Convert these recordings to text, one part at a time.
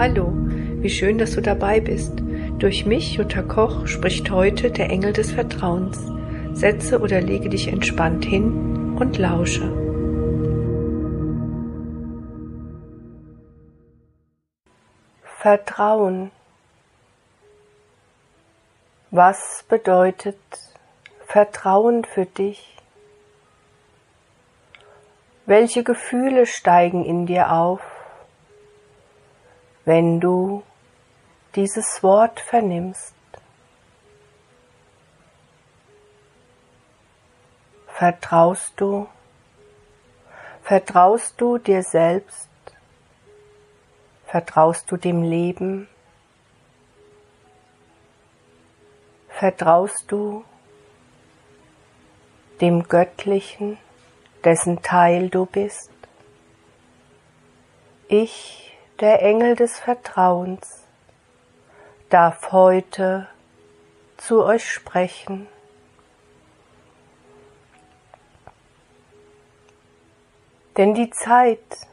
Hallo, wie schön, dass du dabei bist. Durch mich, Jutta Koch, spricht heute der Engel des Vertrauens. Setze oder lege dich entspannt hin und lausche. Vertrauen. Was bedeutet Vertrauen für dich? Welche Gefühle steigen in dir auf? Wenn du dieses Wort vernimmst. Vertraust du? Vertraust du dir selbst? Vertraust du dem Leben? Vertraust du dem Göttlichen, dessen Teil du bist? Ich der Engel des Vertrauens, darf heute zu euch sprechen. Denn die Zeit,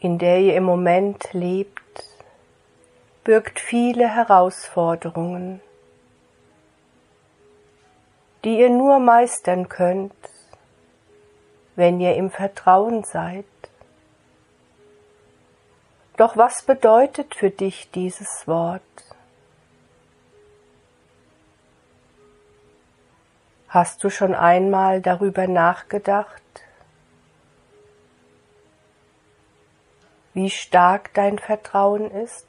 in der ihr im Moment lebt, birgt viele Herausforderungen, die ihr nur meistern könnt, wenn ihr im Vertrauen seid. Doch was bedeutet für dich dieses Wort? Hast du schon einmal darüber nachgedacht, wie stark dein Vertrauen ist?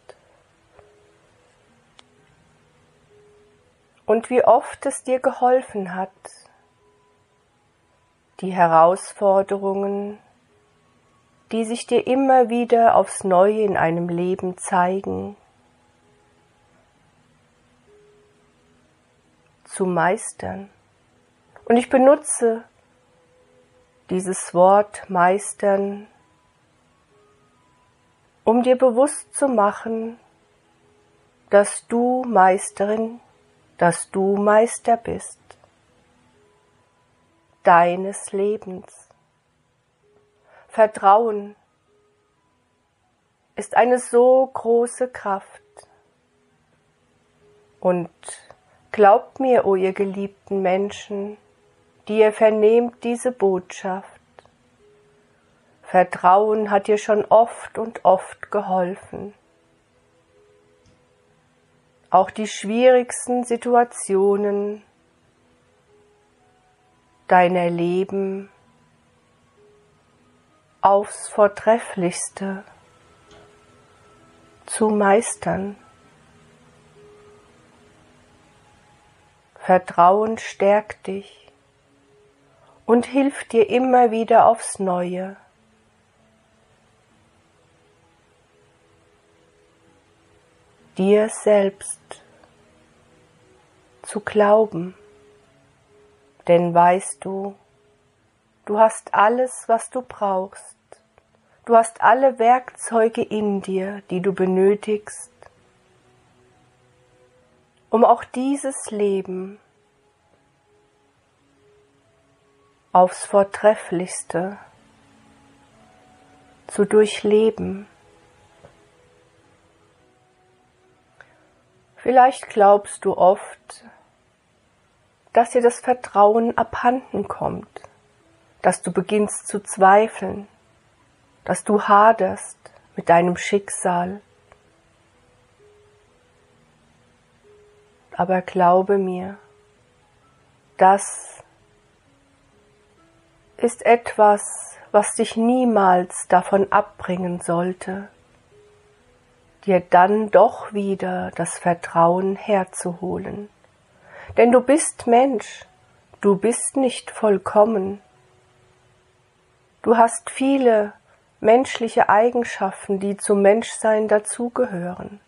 Und wie oft es dir geholfen hat, die Herausforderungen die sich dir immer wieder aufs Neue in einem Leben zeigen, zu meistern. Und ich benutze dieses Wort meistern, um dir bewusst zu machen, dass du Meisterin, dass du Meister bist deines Lebens. Vertrauen ist eine so große Kraft. Und glaubt mir, o oh ihr geliebten Menschen, die ihr vernehmt diese Botschaft, Vertrauen hat dir schon oft und oft geholfen. Auch die schwierigsten Situationen deiner Leben aufs Vortrefflichste zu meistern. Vertrauen stärkt dich und hilft dir immer wieder aufs Neue. Dir selbst zu glauben, denn weißt du, Du hast alles, was du brauchst. Du hast alle Werkzeuge in dir, die du benötigst, um auch dieses Leben aufs Vortrefflichste zu durchleben. Vielleicht glaubst du oft, dass dir das Vertrauen abhanden kommt dass du beginnst zu zweifeln, dass du haderst mit deinem Schicksal. Aber glaube mir, das ist etwas, was dich niemals davon abbringen sollte, dir dann doch wieder das Vertrauen herzuholen. Denn du bist Mensch, du bist nicht vollkommen, Du hast viele menschliche Eigenschaften, die zum Menschsein dazugehören.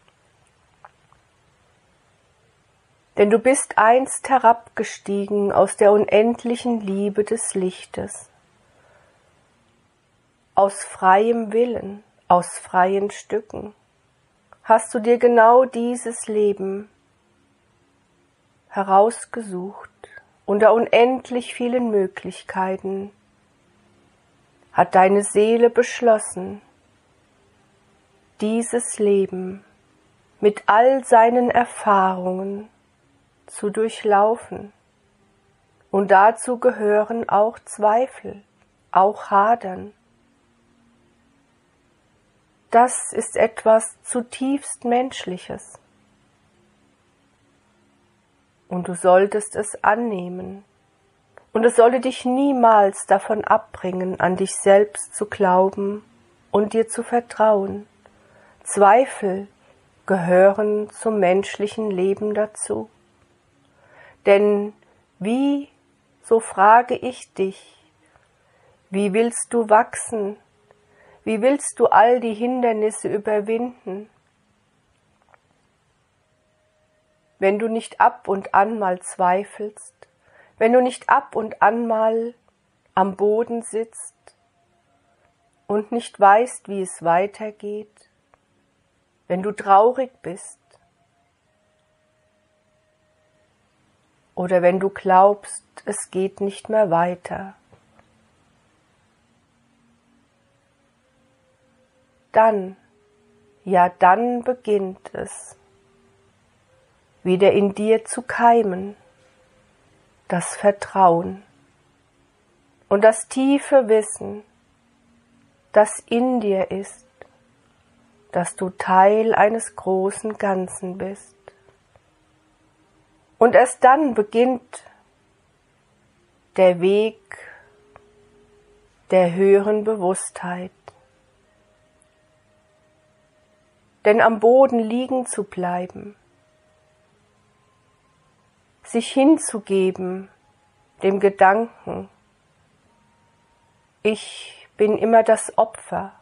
Denn du bist einst herabgestiegen aus der unendlichen Liebe des Lichtes, aus freiem Willen, aus freien Stücken, hast du dir genau dieses Leben herausgesucht unter unendlich vielen Möglichkeiten, hat deine Seele beschlossen, dieses Leben mit all seinen Erfahrungen zu durchlaufen. Und dazu gehören auch Zweifel, auch Hadern. Das ist etwas zutiefst Menschliches. Und du solltest es annehmen. Und es solle dich niemals davon abbringen, an dich selbst zu glauben und dir zu vertrauen. Zweifel gehören zum menschlichen Leben dazu. Denn wie, so frage ich dich, wie willst du wachsen? Wie willst du all die Hindernisse überwinden? Wenn du nicht ab und an mal zweifelst, wenn du nicht ab und an mal am Boden sitzt und nicht weißt, wie es weitergeht, wenn du traurig bist, oder wenn du glaubst, es geht nicht mehr weiter. Dann, ja dann beginnt es, wieder in dir zu keimen, das Vertrauen und das tiefe Wissen, das in dir ist, dass du Teil eines großen Ganzen bist. Und erst dann beginnt der Weg der höheren Bewusstheit. Denn am Boden liegen zu bleiben, sich hinzugeben dem Gedanken, ich bin immer das Opfer,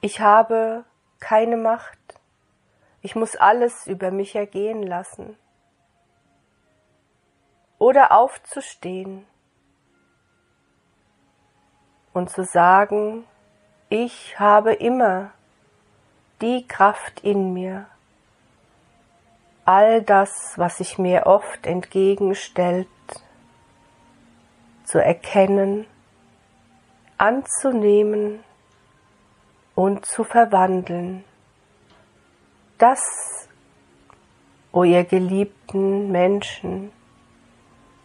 ich habe keine Macht, ich muss alles über mich ergehen lassen. Oder aufzustehen und zu sagen, ich habe immer die Kraft in mir, all das, was sich mir oft entgegenstellt, zu erkennen, anzunehmen und zu verwandeln. Das, o ihr geliebten Menschen,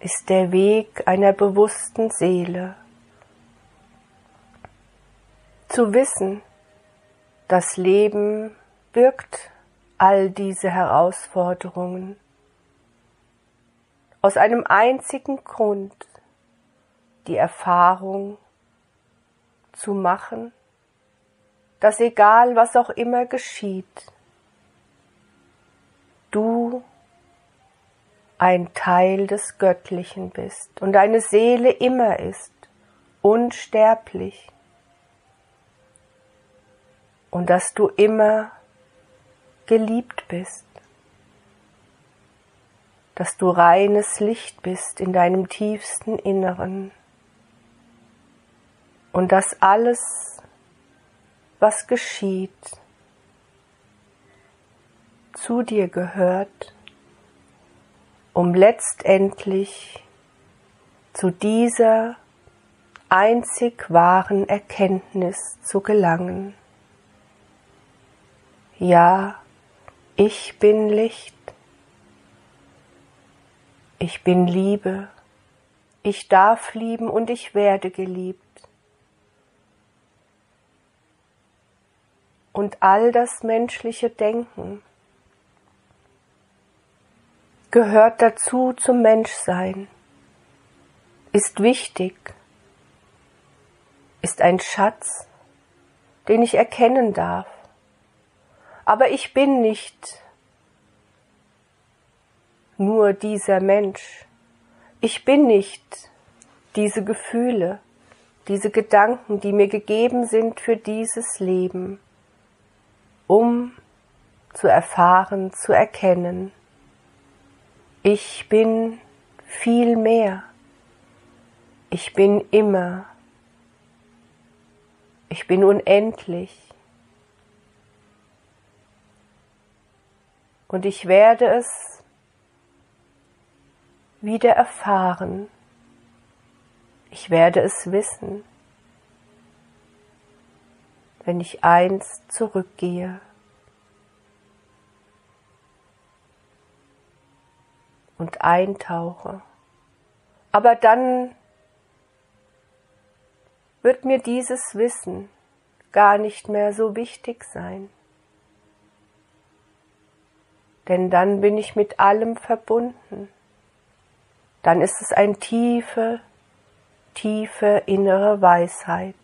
ist der Weg einer bewussten Seele. Zu wissen, das Leben birgt all diese Herausforderungen aus einem einzigen Grund, die Erfahrung zu machen, dass egal was auch immer geschieht, du ein Teil des Göttlichen bist und deine Seele immer ist, unsterblich. Und dass du immer geliebt bist, dass du reines Licht bist in deinem tiefsten Inneren und dass alles, was geschieht, zu dir gehört um letztendlich zu dieser einzig wahren Erkenntnis zu gelangen. Ja, ich bin Licht, ich bin Liebe, ich darf lieben und ich werde geliebt. Und all das menschliche Denken, gehört dazu zum Menschsein, ist wichtig, ist ein Schatz, den ich erkennen darf. Aber ich bin nicht nur dieser Mensch. Ich bin nicht diese Gefühle, diese Gedanken, die mir gegeben sind für dieses Leben, um zu erfahren, zu erkennen, ich bin viel mehr. Ich bin immer. Ich bin unendlich. Und ich werde es wieder erfahren. Ich werde es wissen. wenn ich einst zurückgehe. Und eintauche. Aber dann wird mir dieses Wissen gar nicht mehr so wichtig sein. Denn dann bin ich mit allem verbunden. Dann ist es ein tiefe, tiefe innere Weisheit.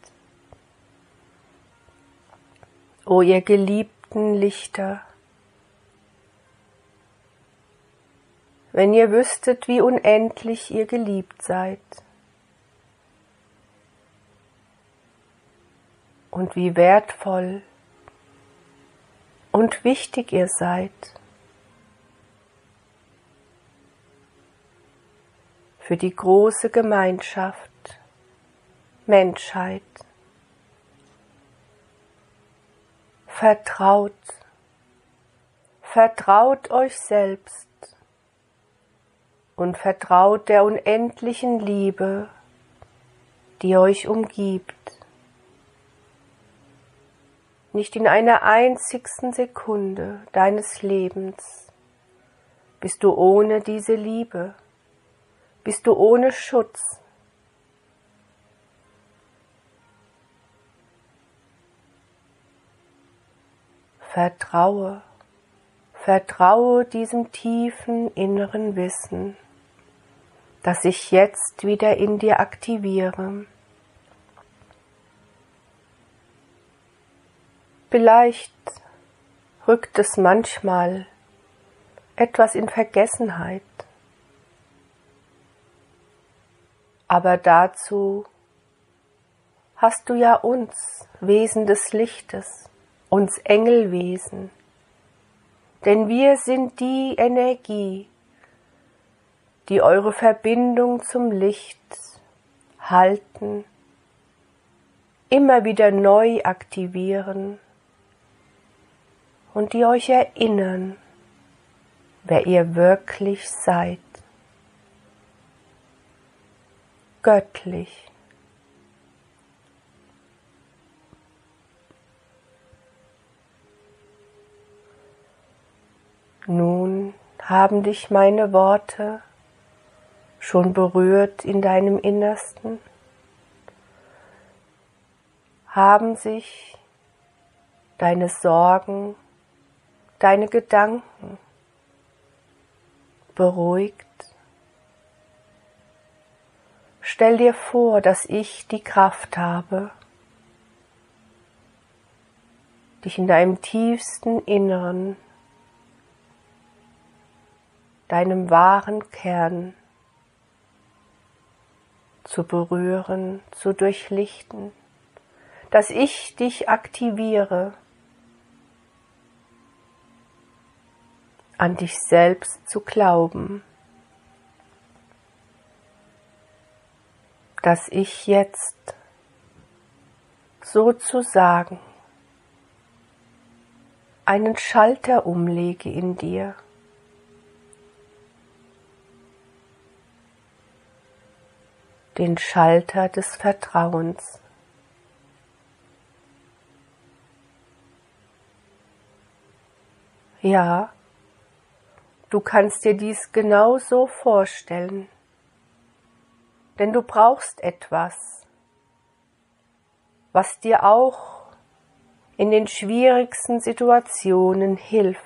O ihr geliebten Lichter, wenn ihr wüsstet, wie unendlich ihr geliebt seid und wie wertvoll und wichtig ihr seid. Für die große Gemeinschaft Menschheit. Vertraut, vertraut euch selbst und vertraut der unendlichen Liebe, die euch umgibt. Nicht in einer einzigsten Sekunde deines Lebens bist du ohne diese Liebe, bist du ohne Schutz. Vertraue, vertraue diesem tiefen inneren Wissen, das ich jetzt wieder in dir aktiviere. Vielleicht rückt es manchmal etwas in Vergessenheit, aber dazu hast du ja uns, Wesen des Lichtes, uns Engelwesen, denn wir sind die Energie, die eure Verbindung zum Licht halten, immer wieder neu aktivieren und die euch erinnern, wer ihr wirklich seid. Göttlich. Nun haben dich meine Worte schon berührt in deinem Innersten, haben sich deine Sorgen deine Gedanken beruhigt. Stell dir vor, dass ich die Kraft habe, dich in deinem tiefsten Inneren, deinem wahren Kern zu berühren, zu durchlichten, dass ich dich aktiviere, an dich selbst zu glauben, dass ich jetzt sozusagen einen Schalter umlege in dir. Den Schalter des Vertrauens. Ja, Du kannst dir dies genauso vorstellen, denn du brauchst etwas, was dir auch in den schwierigsten Situationen hilft,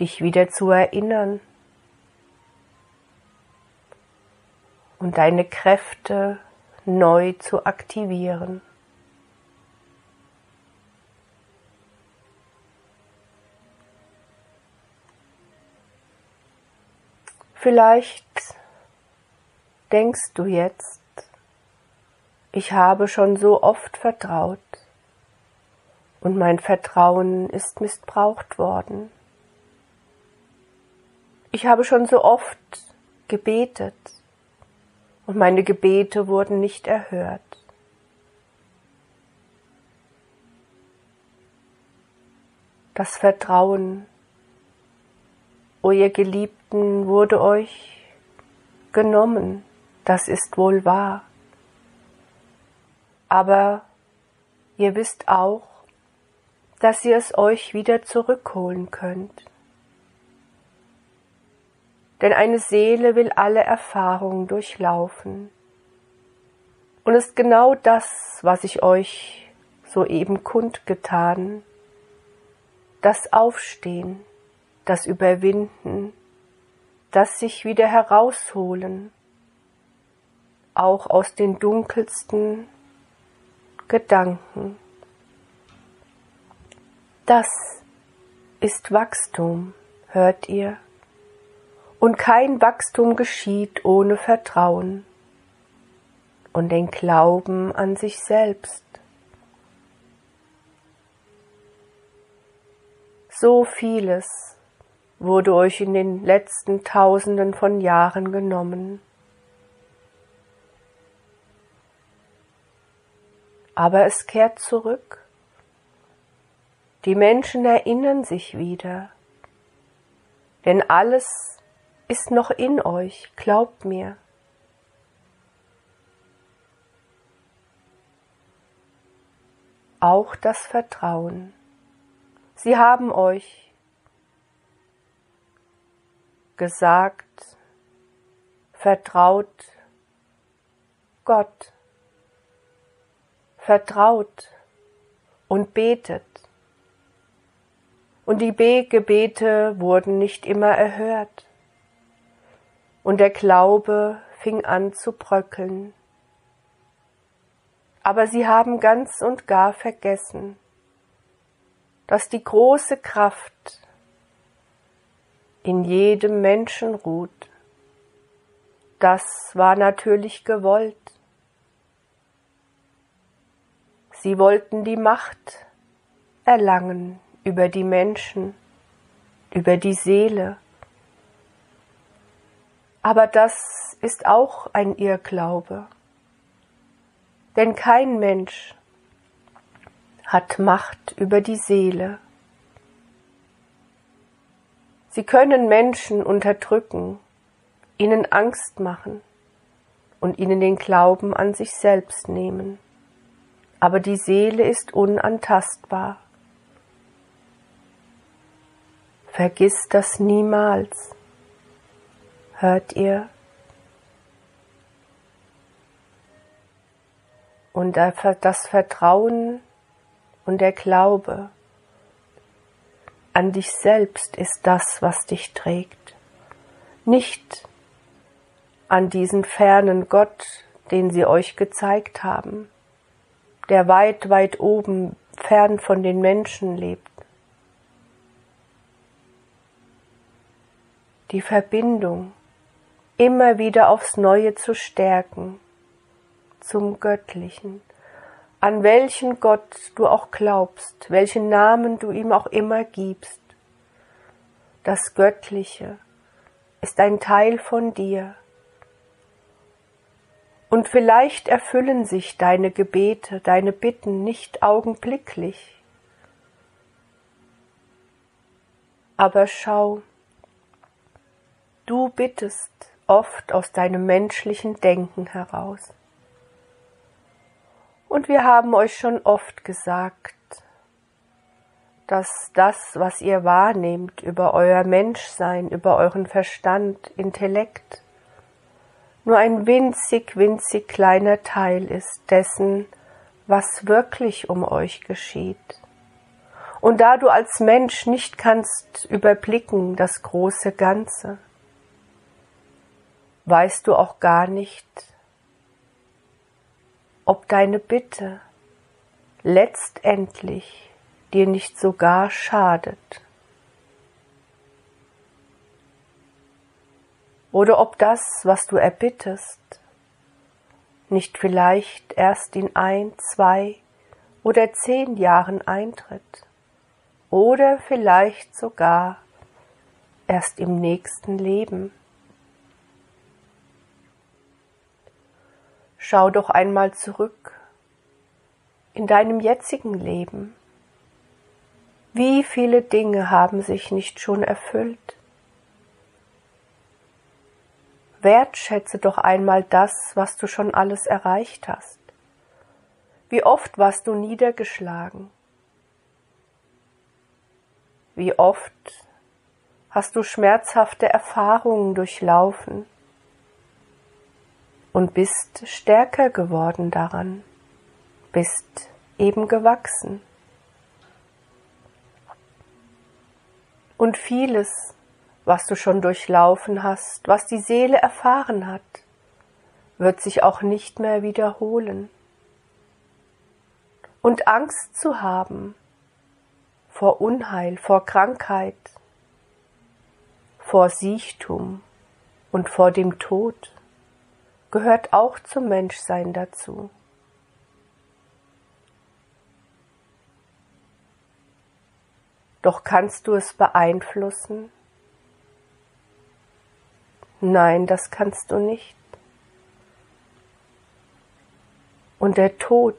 dich wieder zu erinnern und deine Kräfte neu zu aktivieren. Vielleicht denkst du jetzt, ich habe schon so oft vertraut und mein Vertrauen ist missbraucht worden. Ich habe schon so oft gebetet und meine Gebete wurden nicht erhört. Das Vertrauen O ihr Geliebten, wurde euch genommen, das ist wohl wahr. Aber Ihr wisst auch, dass ihr es euch wieder zurückholen könnt. Denn eine Seele will alle Erfahrungen durchlaufen. Und ist genau das, was ich euch soeben kundgetan, das Aufstehen, das Überwinden, das sich wieder herausholen, auch aus den dunkelsten Gedanken. Das ist Wachstum, hört ihr? Und kein Wachstum geschieht ohne Vertrauen und den Glauben an sich selbst. So vieles wurde euch in den letzten Tausenden von Jahren genommen. Aber es kehrt zurück. Die Menschen erinnern sich wieder, denn alles ist noch in euch, glaubt mir. Auch das Vertrauen. Sie haben euch gesagt, vertraut Gott, vertraut und betet. Und die Gebete wurden nicht immer erhört. Und der Glaube fing an zu bröckeln. Aber sie haben ganz und gar vergessen, dass die große Kraft in jedem Menschen ruht. Das war natürlich gewollt. Sie wollten die Macht erlangen über die Menschen, über die Seele. Aber das ist auch ein Irrglaube. Denn kein Mensch hat Macht über die Seele. Sie können Menschen unterdrücken, ihnen Angst machen und ihnen den Glauben an sich selbst nehmen. Aber die Seele ist unantastbar. Vergiss das niemals. Hört ihr? Und das Vertrauen und der Glaube an dich selbst ist das, was dich trägt, nicht an diesen fernen Gott, den sie euch gezeigt haben, der weit, weit oben fern von den Menschen lebt. Die Verbindung immer wieder aufs Neue zu stärken zum Göttlichen, an welchen Gott du auch glaubst, welchen Namen du ihm auch immer gibst. Das Göttliche ist ein Teil von dir. Und vielleicht erfüllen sich deine Gebete, deine Bitten nicht augenblicklich. Aber schau, du bittest oft aus deinem menschlichen Denken heraus. Und wir haben euch schon oft gesagt, dass das, was ihr wahrnehmt über euer Menschsein, über euren Verstand, Intellekt, nur ein winzig, winzig kleiner Teil ist dessen, was wirklich um euch geschieht. Und da du als Mensch nicht kannst überblicken das große Ganze, weißt du auch gar nicht, ob deine Bitte letztendlich dir nicht sogar schadet. Oder ob das, was du erbittest, nicht vielleicht erst in ein, zwei oder zehn Jahren eintritt oder vielleicht sogar erst im nächsten Leben. Schau doch einmal zurück in deinem jetzigen Leben. Wie viele Dinge haben sich nicht schon erfüllt? Wertschätze doch einmal das, was du schon alles erreicht hast. Wie oft warst du niedergeschlagen? Wie oft hast du schmerzhafte Erfahrungen durchlaufen und bist stärker geworden daran, bist eben gewachsen. Und vieles, was du schon durchlaufen hast, was die Seele erfahren hat, wird sich auch nicht mehr wiederholen. Und Angst zu haben vor Unheil, vor Krankheit, vor Siechtum und vor dem Tod gehört auch zum Menschsein dazu. Doch kannst du es beeinflussen? Nein, das kannst du nicht. Und der Tod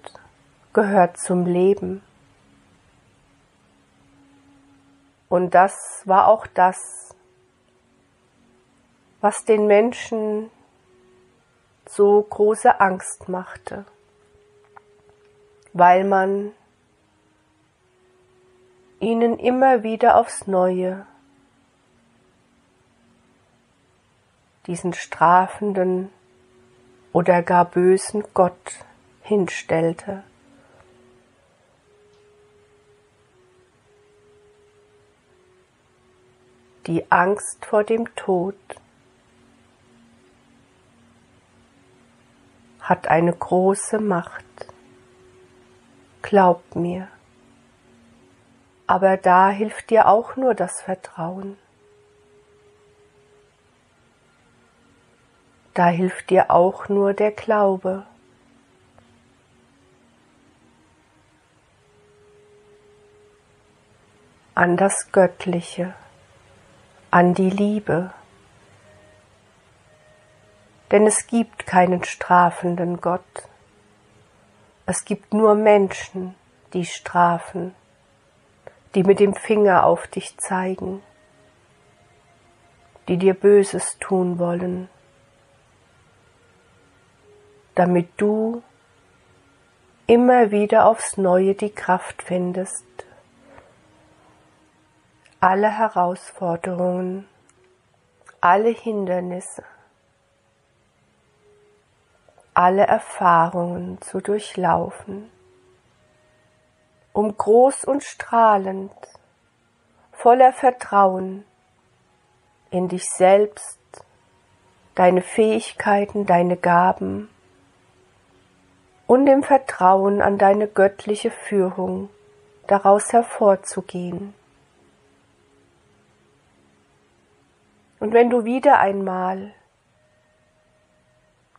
gehört zum Leben. Und das war auch das, was den Menschen so große Angst machte, weil man ihnen immer wieder aufs neue diesen strafenden oder gar bösen Gott hinstellte. die Angst vor dem Tod hat eine große Macht. Glaub mir. Aber da hilft dir auch nur das Vertrauen. Da hilft dir auch nur der Glaube. an das Göttliche an die Liebe. Denn es gibt keinen strafenden Gott. Es gibt nur Menschen, die strafen, die mit dem Finger auf dich zeigen, die dir Böses tun wollen, damit du immer wieder aufs neue die Kraft findest, alle Herausforderungen, alle Hindernisse, alle Erfahrungen zu durchlaufen, um groß und strahlend, voller Vertrauen in dich selbst, deine Fähigkeiten, deine Gaben und im Vertrauen an deine göttliche Führung daraus hervorzugehen. Und wenn du wieder einmal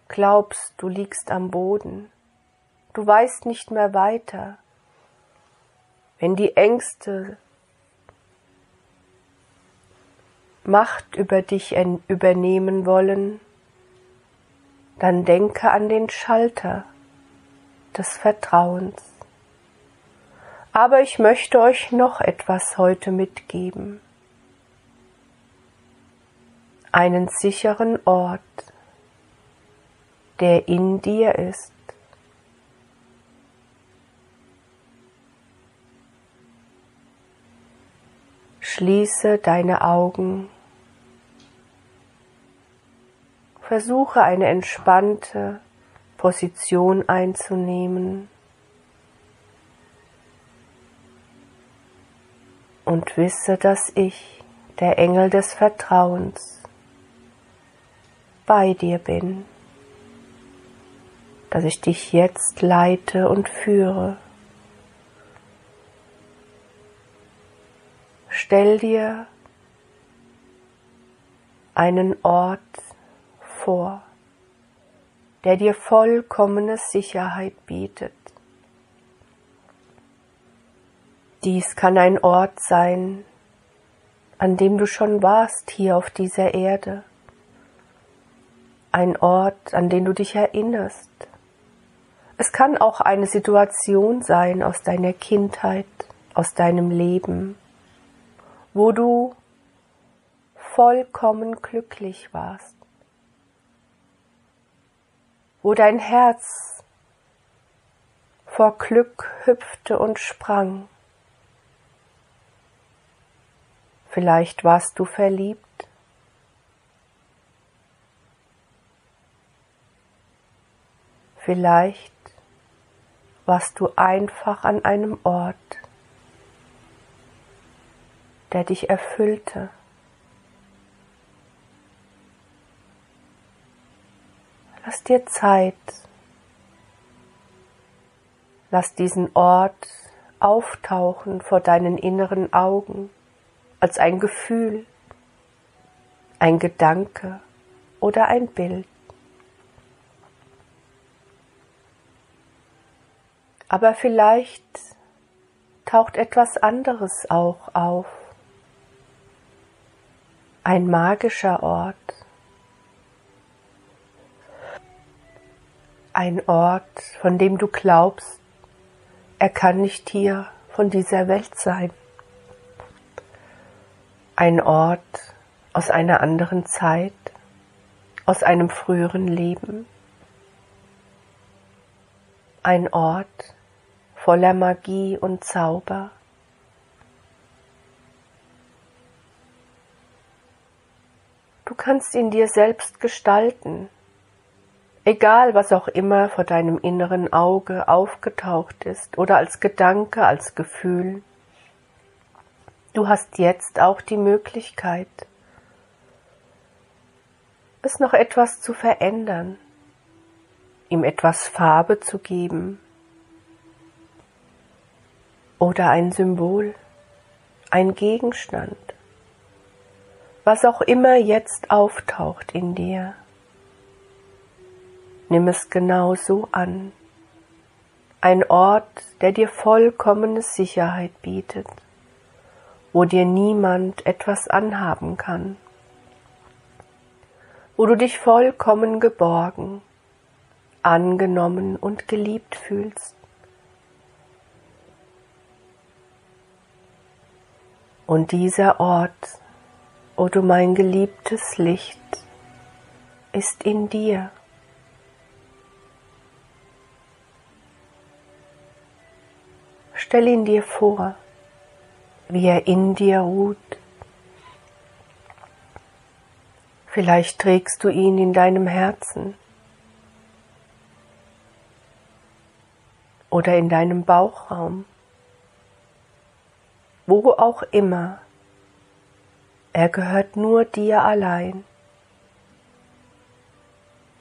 glaubst, du liegst am Boden, du weißt nicht mehr weiter, wenn die Ängste Macht über dich übernehmen wollen, dann denke an den Schalter des Vertrauens. Aber ich möchte euch noch etwas heute mitgeben einen sicheren Ort, der in dir ist. Schließe deine Augen. Versuche eine entspannte Position einzunehmen. Und wisse, dass ich, der Engel des Vertrauens, bei dir bin, dass ich dich jetzt leite und führe. Stell dir einen Ort vor, der dir vollkommene Sicherheit bietet. Dies kann ein Ort sein, an dem du schon warst hier auf dieser Erde ein Ort, an den du dich erinnerst. Es kann auch eine Situation sein aus deiner Kindheit, aus deinem Leben, wo du vollkommen glücklich warst, wo dein Herz vor Glück hüpfte und sprang. Vielleicht warst du verliebt. Vielleicht warst du einfach an einem Ort, der dich erfüllte. Lass dir Zeit. Lass diesen Ort auftauchen vor deinen inneren Augen als ein Gefühl, ein Gedanke oder ein Bild. Aber vielleicht taucht etwas anderes auch auf. Ein magischer Ort. Ein Ort, von dem du glaubst, er kann nicht hier von dieser Welt sein. Ein Ort aus einer anderen Zeit, aus einem früheren Leben, ein Ort voller Magie und Zauber. Du kannst ihn dir selbst gestalten, egal was auch immer vor deinem inneren Auge aufgetaucht ist oder als Gedanke, als Gefühl. Du hast jetzt auch die Möglichkeit, es noch etwas zu verändern, ihm etwas Farbe zu geben oder ein Symbol, ein Gegenstand, was auch immer jetzt auftaucht in dir. Nimm es genau so an, ein Ort, der dir vollkommene Sicherheit bietet wo dir niemand etwas anhaben kann, wo du dich vollkommen geborgen, angenommen und geliebt fühlst. Und dieser Ort, o du mein geliebtes Licht, ist in dir. Stell ihn dir vor wie er in dir ruht. Vielleicht trägst du ihn in deinem Herzen oder in deinem Bauchraum, wo auch immer. Er gehört nur dir allein.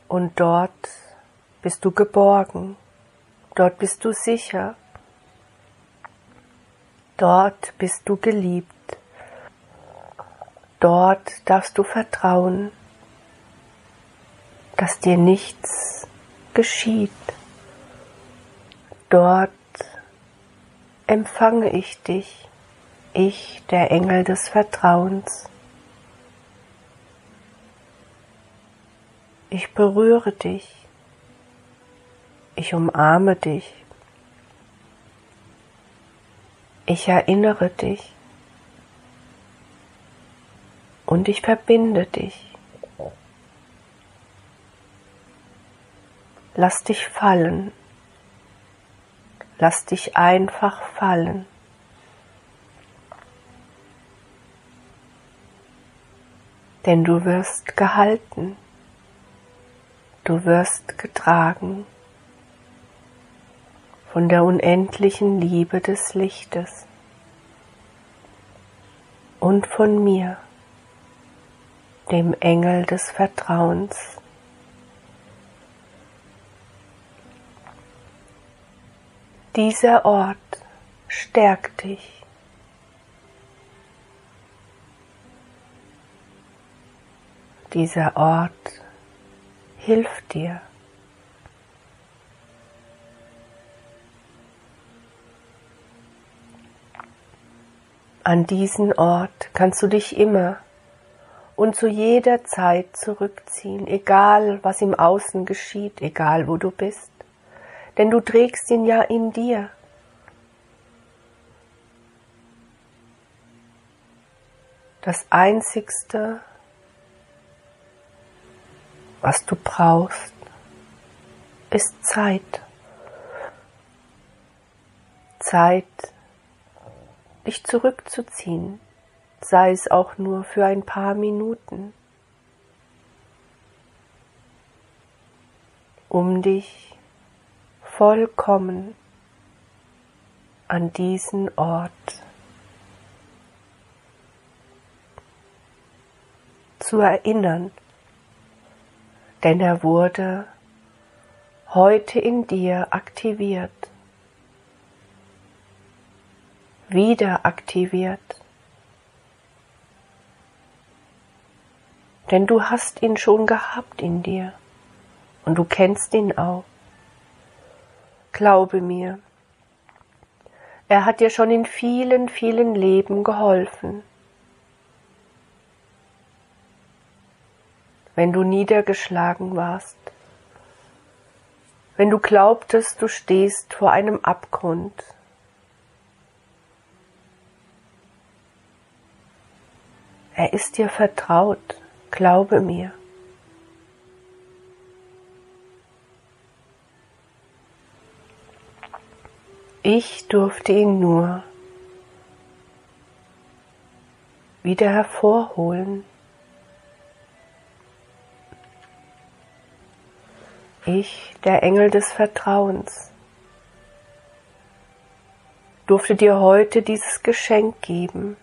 Und dort bist du geborgen, dort bist du sicher Dort bist du geliebt. Dort darfst du vertrauen, dass dir nichts geschieht. Dort empfange ich dich, ich, der Engel des Vertrauens. Ich berühre dich, ich umarme dich. Ich erinnere dich und ich verbinde dich. Lass dich fallen. Lass dich einfach fallen. Denn du wirst gehalten. Du wirst getragen von der unendlichen Liebe des Lichtes und von mir, dem Engel des Vertrauens. Dieser Ort stärkt dich. Dieser Ort hilft dir. An diesen Ort kannst du dich immer und zu jeder Zeit zurückziehen, egal was im Außen geschieht, egal wo du bist, denn du trägst ihn ja in dir. Das Einzigste, was du brauchst, ist Zeit. Zeit, dich zurückzuziehen, sei es auch nur für ein paar Minuten, um dich vollkommen an diesen Ort zu erinnern, denn er wurde heute in dir aktiviert, wieder aktiviert. Denn du hast ihn schon gehabt in dir und du kennst ihn auch. Glaube mir, er hat dir schon in vielen, vielen Leben geholfen. Wenn du niedergeschlagen warst, wenn du glaubtest, du stehst vor einem Abgrund, er ist dir vertraut, glaube mir. Ich durfte ihn nur wieder hervorholen. Ich, der Engel des Vertrauens, durfte dir heute dieses Geschenk geben,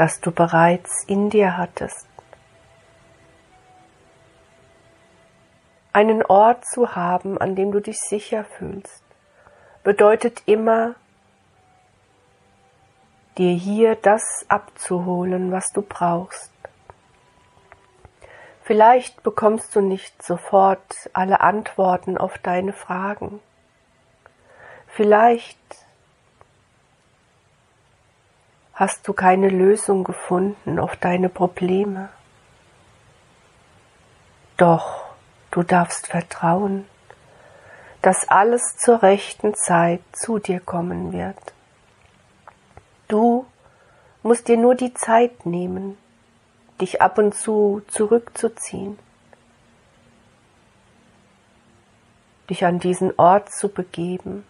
das du bereits in dir hattest. Einen Ort zu haben, an dem du dich sicher fühlst bedeutet immer, dir hier das abzuholen, was du brauchst. Vielleicht bekommst du nicht sofort alle Antworten auf deine Fragen. Vielleicht hast du keine Lösung gefunden auf deine Probleme. Doch du darfst vertrauen dass alles zur rechten Zeit zu dir kommen wird. Du musst dir nur die Zeit nehmen, dich ab und zu zurückzuziehen, dich an diesen Ort zu begeben,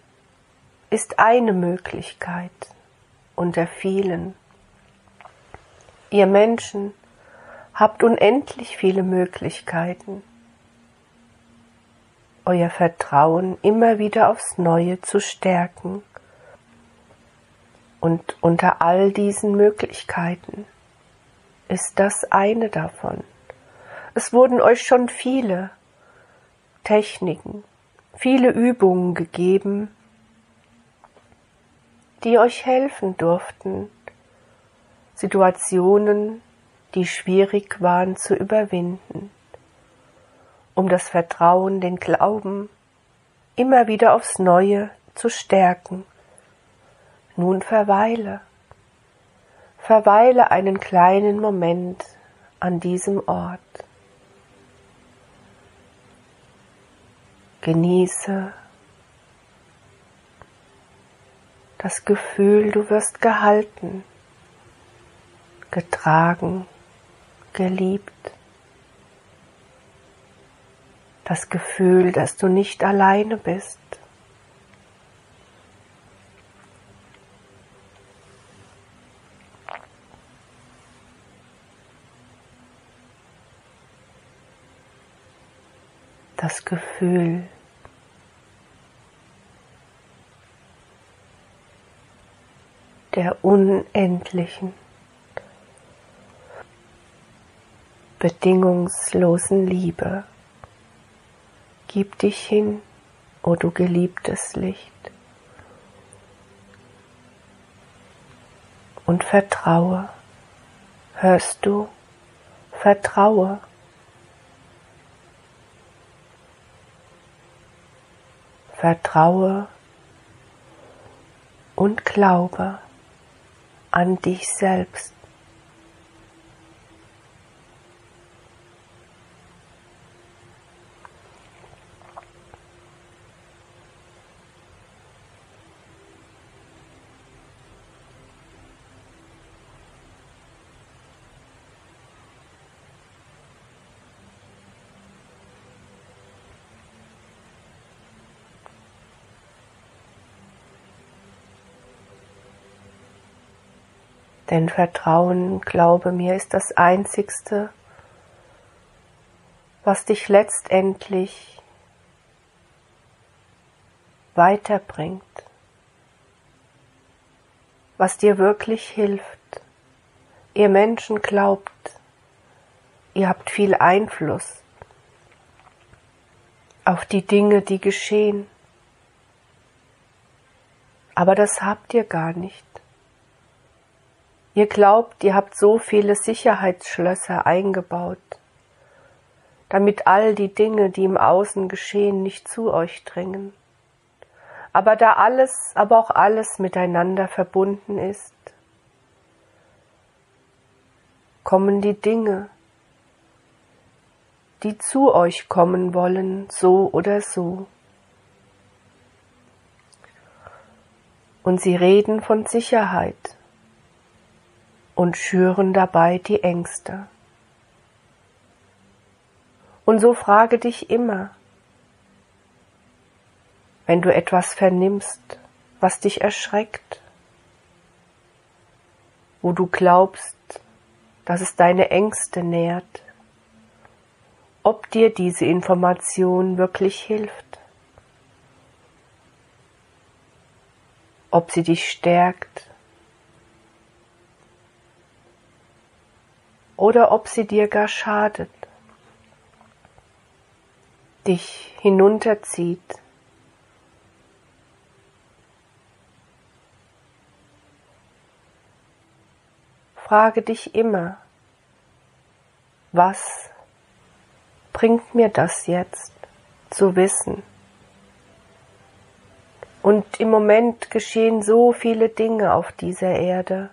ist eine Möglichkeit unter vielen. Ihr Menschen habt unendlich viele Möglichkeiten euer Vertrauen immer wieder aufs Neue zu stärken. Und unter all diesen Möglichkeiten ist das eine davon. Es wurden euch schon viele Techniken, viele Übungen gegeben, die euch helfen durften, Situationen, die schwierig waren, zu überwinden um das Vertrauen, den Glauben immer wieder aufs Neue zu stärken. Nun verweile, verweile einen kleinen Moment an diesem Ort. Genieße das Gefühl, du wirst gehalten, getragen, geliebt das Gefühl, dass du nicht alleine bist. Das Gefühl, der unendlichen, bedingungslosen Liebe. Gib dich hin, o oh du geliebtes Licht, und vertraue. Hörst du? Vertraue. Vertraue und glaube an dich selbst. Denn Vertrauen, glaube mir, ist das Einzigste, was dich letztendlich weiterbringt, was dir wirklich hilft. Ihr Menschen glaubt, ihr habt viel Einfluss auf die Dinge, die geschehen. Aber das habt ihr gar nicht. Ihr glaubt, ihr habt so viele Sicherheitsschlösser eingebaut, damit all die Dinge, die im Außen geschehen, nicht zu euch dringen. Aber da alles, aber auch alles miteinander verbunden ist, kommen die Dinge, die zu euch kommen wollen, so oder so. Und sie reden von Sicherheit und schüren dabei die Ängste. Und so frage dich immer, wenn du etwas vernimmst, was dich erschreckt, wo du glaubst, dass es deine Ängste nährt, ob dir diese Information wirklich hilft, ob sie dich stärkt oder ob sie dir gar schadet, dich hinunterzieht. Frage dich immer, was bringt mir das jetzt zu wissen? Und im Moment geschehen so viele Dinge auf dieser Erde,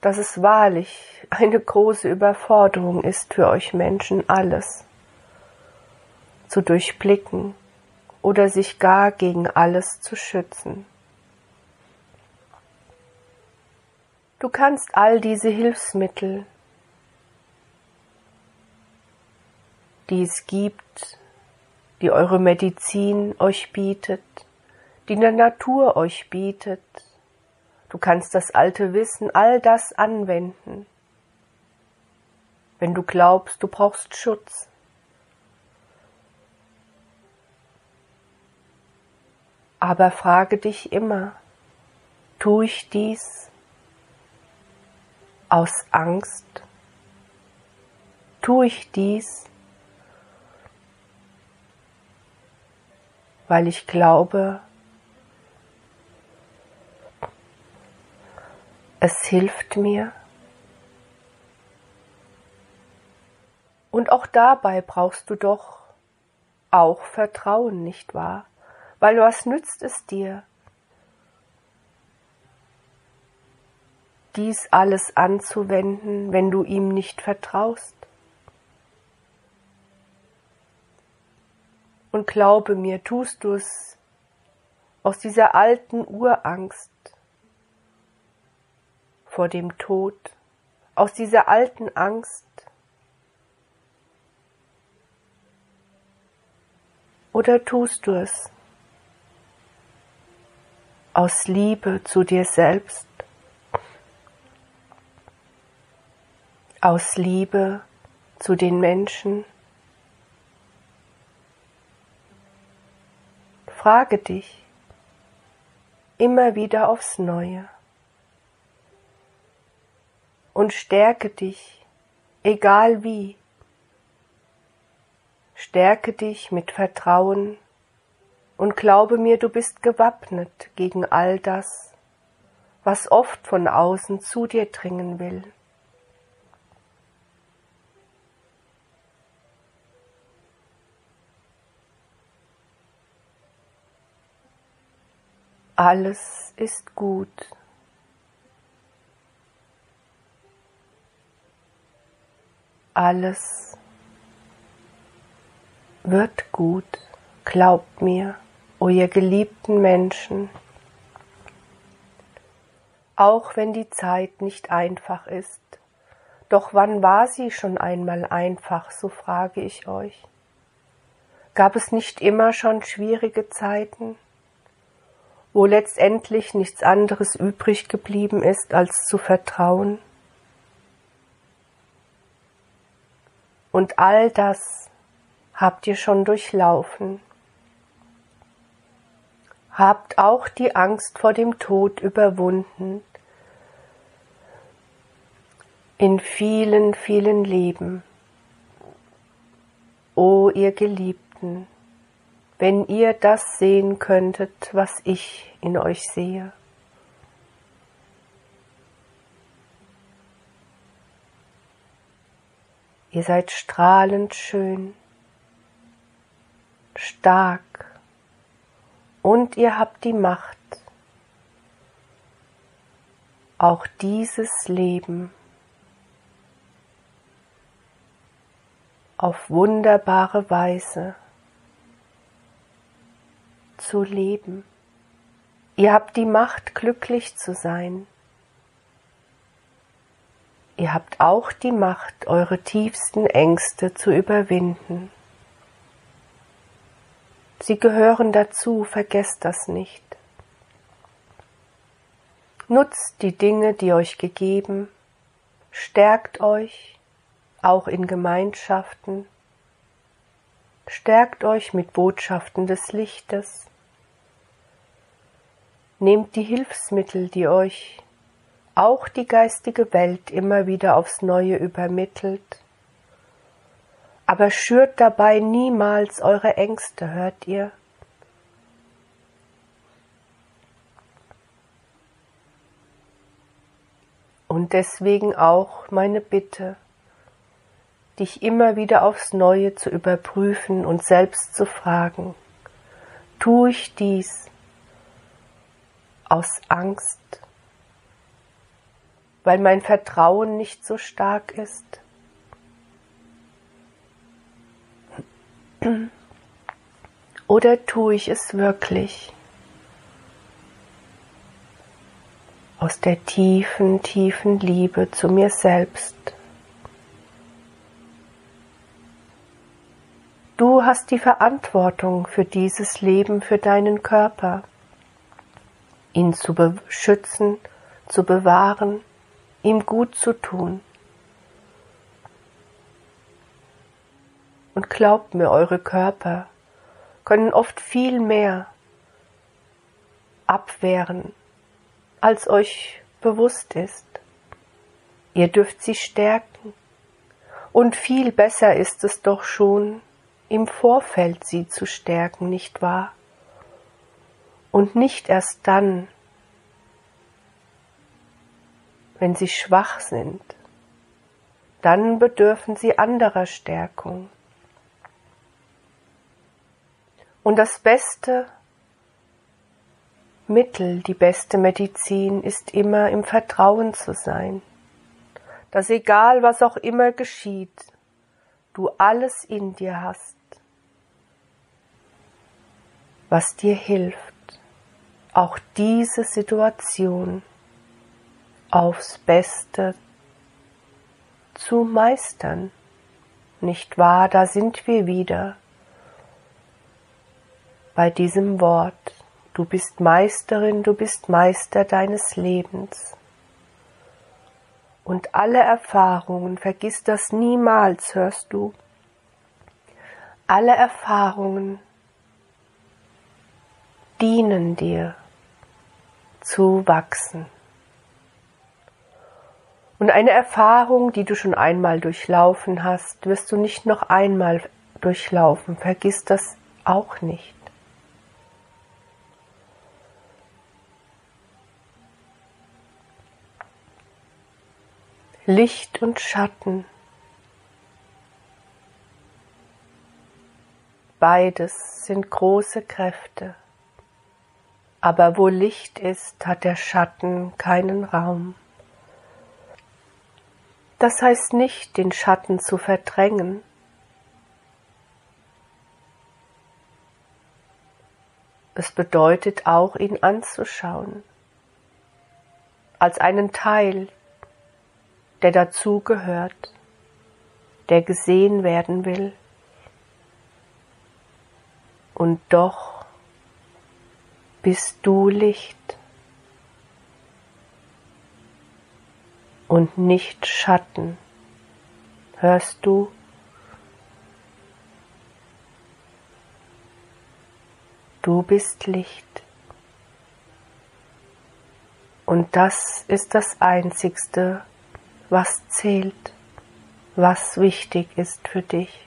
dass es wahrlich eine große Überforderung ist für euch Menschen, alles zu durchblicken oder sich gar gegen alles zu schützen. Du kannst all diese Hilfsmittel die es gibt, die eure Medizin euch bietet, die der Natur euch bietet. Du kannst das alte Wissen, all das anwenden, wenn du glaubst, du brauchst Schutz. Aber frage dich immer, tue ich dies aus Angst? Tue ich dies, weil ich glaube, es hilft mir. Und auch dabei brauchst du doch auch Vertrauen, nicht wahr? Weil was nützt es dir, dies alles anzuwenden, wenn du ihm nicht vertraust? Und glaube mir, tust du es aus dieser alten Urangst vor dem Tod, aus dieser alten Angst, oder tust du es aus Liebe zu dir selbst, aus Liebe zu den Menschen, Frage dich immer wieder aufs Neue und stärke dich, egal wie. Stärke dich mit Vertrauen und glaube mir, du bist gewappnet gegen all das, was oft von außen zu dir dringen will. Alles ist gut. Alles wird gut. Glaubt mir, o ihr geliebten Menschen. Auch wenn die Zeit nicht einfach ist. Doch wann war sie schon einmal einfach, so frage ich euch. Gab es nicht immer schon schwierige Zeiten? wo letztendlich nichts anderes übrig geblieben ist, als zu vertrauen. Und all das habt ihr schon durchlaufen. Habt auch die Angst vor dem Tod überwunden. In vielen, vielen Leben. O ihr Geliebten, wenn ihr das sehen könntet, was ich in euch sehe. Ihr seid strahlend schön, stark und ihr habt die Macht, auch dieses Leben auf wunderbare Weise zu leben. Ihr habt die Macht, glücklich zu sein. Ihr habt auch die Macht, eure tiefsten Ängste zu überwinden. Sie gehören dazu, vergesst das nicht. Nutzt die Dinge, die euch gegeben, stärkt euch, auch in Gemeinschaften, stärkt euch mit Botschaften des Lichtes, nehmt die Hilfsmittel, die euch auch die geistige Welt immer wieder aufs neue übermittelt, aber schürt dabei niemals eure Ängste, hört ihr? Und deswegen auch meine Bitte, dich immer wieder aufs Neue zu überprüfen und selbst zu fragen, tue ich dies aus Angst, weil mein Vertrauen nicht so stark ist? Oder tue ich es wirklich aus der tiefen, tiefen Liebe zu mir selbst? Du hast die Verantwortung für dieses Leben, für deinen Körper, ihn zu beschützen, zu bewahren, ihm gut zu tun. Und glaubt mir, eure Körper können oft viel mehr abwehren, als euch bewusst ist. Ihr dürft sie stärken. Und viel besser ist es doch schon, im Vorfeld sie zu stärken, nicht wahr? Und nicht erst dann, wenn sie schwach sind, dann bedürfen sie anderer Stärkung. Und das beste Mittel, die beste Medizin ist immer im Vertrauen zu sein, dass egal was auch immer geschieht, du alles in dir hast, was dir hilft, auch diese Situation aufs Beste zu meistern. Nicht wahr, da sind wir wieder bei diesem Wort. Du bist Meisterin, du bist Meister deines Lebens. Und alle Erfahrungen, vergiss das niemals, hörst du, alle Erfahrungen dienen dir zu wachsen. Und eine Erfahrung, die du schon einmal durchlaufen hast, wirst du nicht noch einmal durchlaufen. Vergiss das auch nicht. Licht und Schatten. Beides sind große Kräfte. Aber wo Licht ist, hat der Schatten keinen Raum. Das heißt nicht, den Schatten zu verdrängen. Es bedeutet auch, ihn anzuschauen, als einen Teil, der dazugehört, der gesehen werden will. Und doch bist du Licht und nicht Schatten. Hörst du? Du bist Licht. Und das ist das Einzigste, was zählt, was wichtig ist für dich.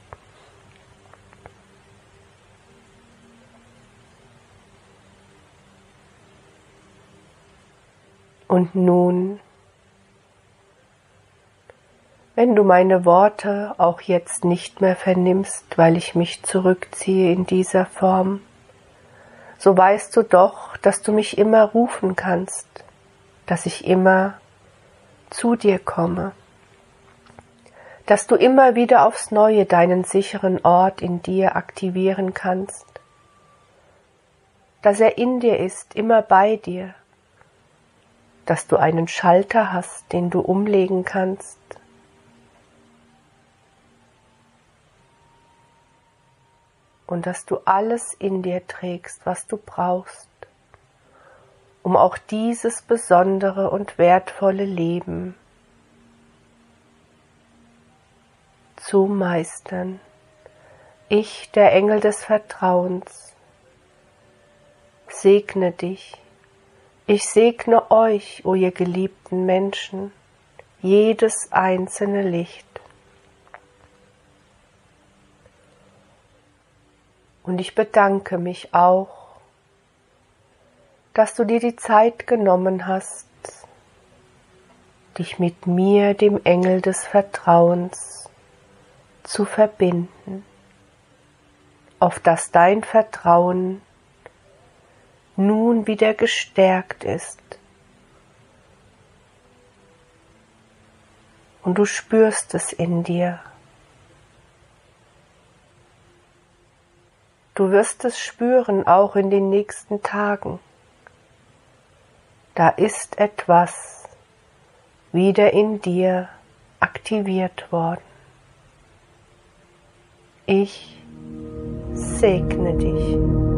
Und nun, wenn du meine Worte auch jetzt nicht mehr vernimmst, weil ich mich zurückziehe in dieser Form, so weißt du doch, dass du mich immer rufen kannst, dass ich immer zu dir komme, dass du immer wieder aufs neue deinen sicheren Ort in dir aktivieren kannst, dass er in dir ist, immer bei dir, dass du einen Schalter hast, den du umlegen kannst, und dass du alles in dir trägst, was du brauchst, um auch dieses besondere und wertvolle Leben zu meistern. Ich, der Engel des Vertrauens, segne dich. Ich segne euch, o ihr geliebten Menschen, jedes einzelne Licht. Und ich bedanke mich auch, dass du dir die Zeit genommen hast, dich mit mir, dem Engel des Vertrauens, zu verbinden, auf dass dein Vertrauen nun wieder gestärkt ist. Und du spürst es in dir. Du wirst es spüren, auch in den nächsten Tagen. Da ist etwas wieder in dir aktiviert worden. Ich segne dich.